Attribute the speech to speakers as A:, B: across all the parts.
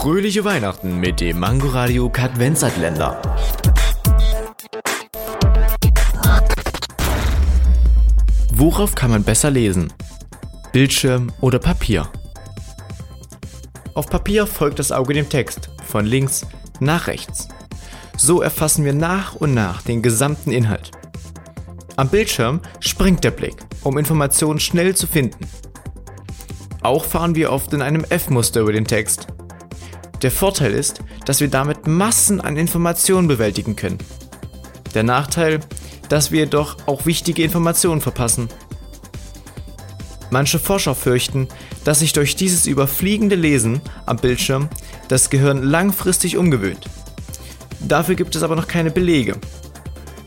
A: Fröhliche Weihnachten mit dem Mangoradio Kadvenzatländer. Worauf kann man besser lesen? Bildschirm oder Papier? Auf Papier folgt das Auge dem Text, von links nach rechts. So erfassen wir nach und nach den gesamten Inhalt. Am Bildschirm springt der Blick, um Informationen schnell zu finden. Auch fahren wir oft in einem F-Muster über den Text. Der Vorteil ist, dass wir damit Massen an Informationen bewältigen können. Der Nachteil, dass wir jedoch auch wichtige Informationen verpassen. Manche Forscher fürchten, dass sich durch dieses überfliegende Lesen am Bildschirm das Gehirn langfristig umgewöhnt. Dafür gibt es aber noch keine Belege.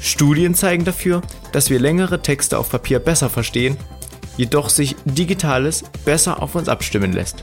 A: Studien zeigen dafür, dass wir längere Texte auf Papier besser verstehen jedoch sich Digitales besser auf uns abstimmen lässt.